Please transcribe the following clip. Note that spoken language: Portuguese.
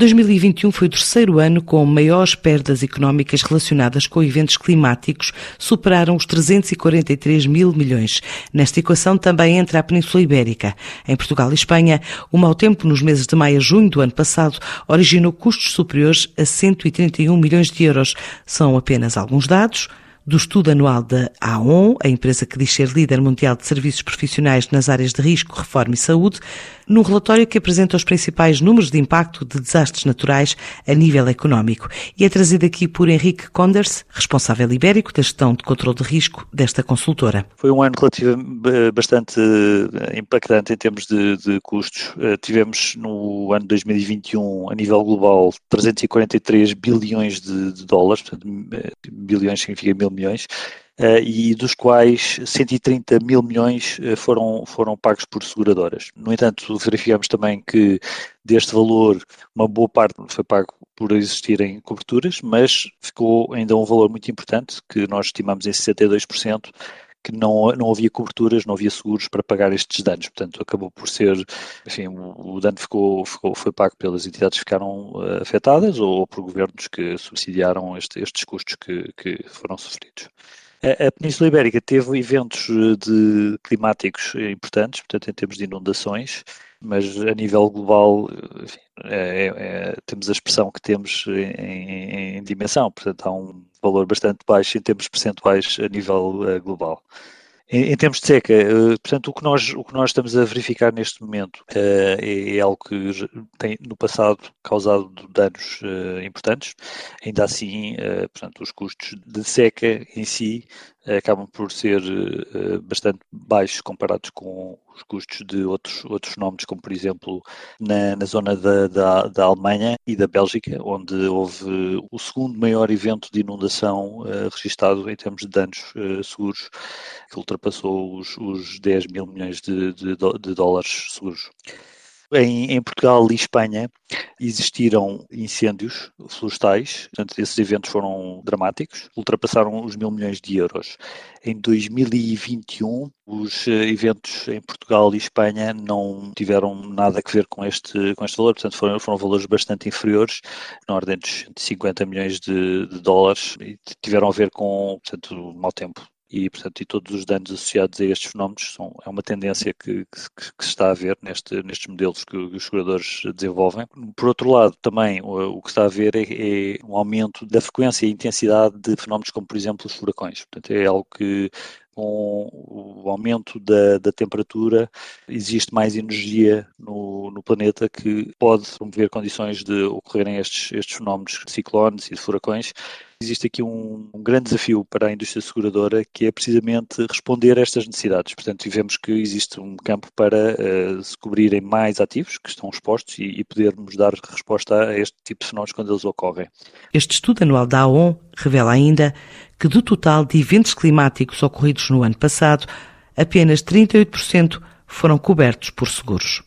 2021 foi o terceiro ano com maiores perdas económicas relacionadas com eventos climáticos, superaram os 343 mil milhões. Nesta equação também entra a Península Ibérica. Em Portugal e Espanha, o mau tempo nos meses de maio a junho do ano passado originou custos superiores a 131 milhões de euros. São apenas alguns dados do estudo anual da AON, a empresa que diz ser líder mundial de serviços profissionais nas áreas de risco, reforma e saúde, num relatório que apresenta os principais números de impacto de desastres naturais a nível económico. E é trazido aqui por Henrique Conders, responsável ibérico da gestão de controle de risco desta consultora. Foi um ano relativamente bastante eh, impactante em termos de, de custos. Eh, tivemos no ano 2021, a nível global, 343 bilhões de, de dólares, portanto, eh, bilhões significa mil milhões, Uh, e dos quais 130 mil milhões uh, foram, foram pagos por seguradoras. No entanto, verificamos também que deste valor, uma boa parte foi pago por existirem coberturas, mas ficou ainda um valor muito importante, que nós estimamos em 62%, que não, não havia coberturas, não havia seguros para pagar estes danos. Portanto, acabou por ser, enfim, o, dano ficou, ficou, foi pago pelas entidades que ficaram uh, afetadas ou, ou, por governos que subsidiaram este, estes custos que, que foram sofridos. A Península Ibérica teve eventos eh, de, climáticos importantes, portanto, em termos de inundações, mas a nível global enfim, é, é, temos a expressão que temos em, em, em, dimensão, portanto, há um valor bastante baixo em termos percentuais a nível uh, global. Em, em, termos de seca, uh, portanto, o que, nós, o que nós estamos a verificar neste momento uh, é, é, algo que tem no passado causado danos importantes. Ainda assim, portanto, os custos de seca em si acabam por ser bastante baixos comparados com os custos de outros, outros fenómenos, como por exemplo na, na zona da, da, da, Alemanha e da Bélgica, onde houve o segundo maior evento de inundação registado em termos de danos seguros, que ultrapassou os, os 10 mil milhões de, de, de dólares seguros. Em, em, Portugal e Espanha existiram incêndios florestais, portanto, esses eventos foram dramáticos, ultrapassaram os mil milhões de euros. Em 2021, os eh, eventos em Portugal e Espanha não tiveram nada a ver com este, com este valor, portanto, foram, foram valores bastante inferiores, na ordem dos 50 milhões de, de dólares, e tiveram a ver com portanto, mau tempo e, portanto, e todos os danos associados a estes fenómenos são, é uma tendência que, que, que se está a ver neste, nestes modelos que, os seguradores desenvolvem. Por outro lado, também o, o que está a ver é, é, um aumento da frequência e intensidade de fenómenos como, por exemplo, os furacões. Portanto, é algo que com o aumento da, da, temperatura, existe mais energia no, no, planeta que pode promover condições de ocorrerem estes, estes fenómenos de ciclones e de furacões existe aqui um, um, grande desafio para a indústria seguradora que é precisamente responder a estas necessidades. Portanto, vemos que existe um campo para uh, se cobrirem mais ativos que estão expostos e, e, podermos dar resposta a este tipo de fenómenos quando eles ocorrem. Este estudo anual da AON revela ainda que do total de eventos climáticos ocorridos no ano passado, apenas 38% foram cobertos por seguros.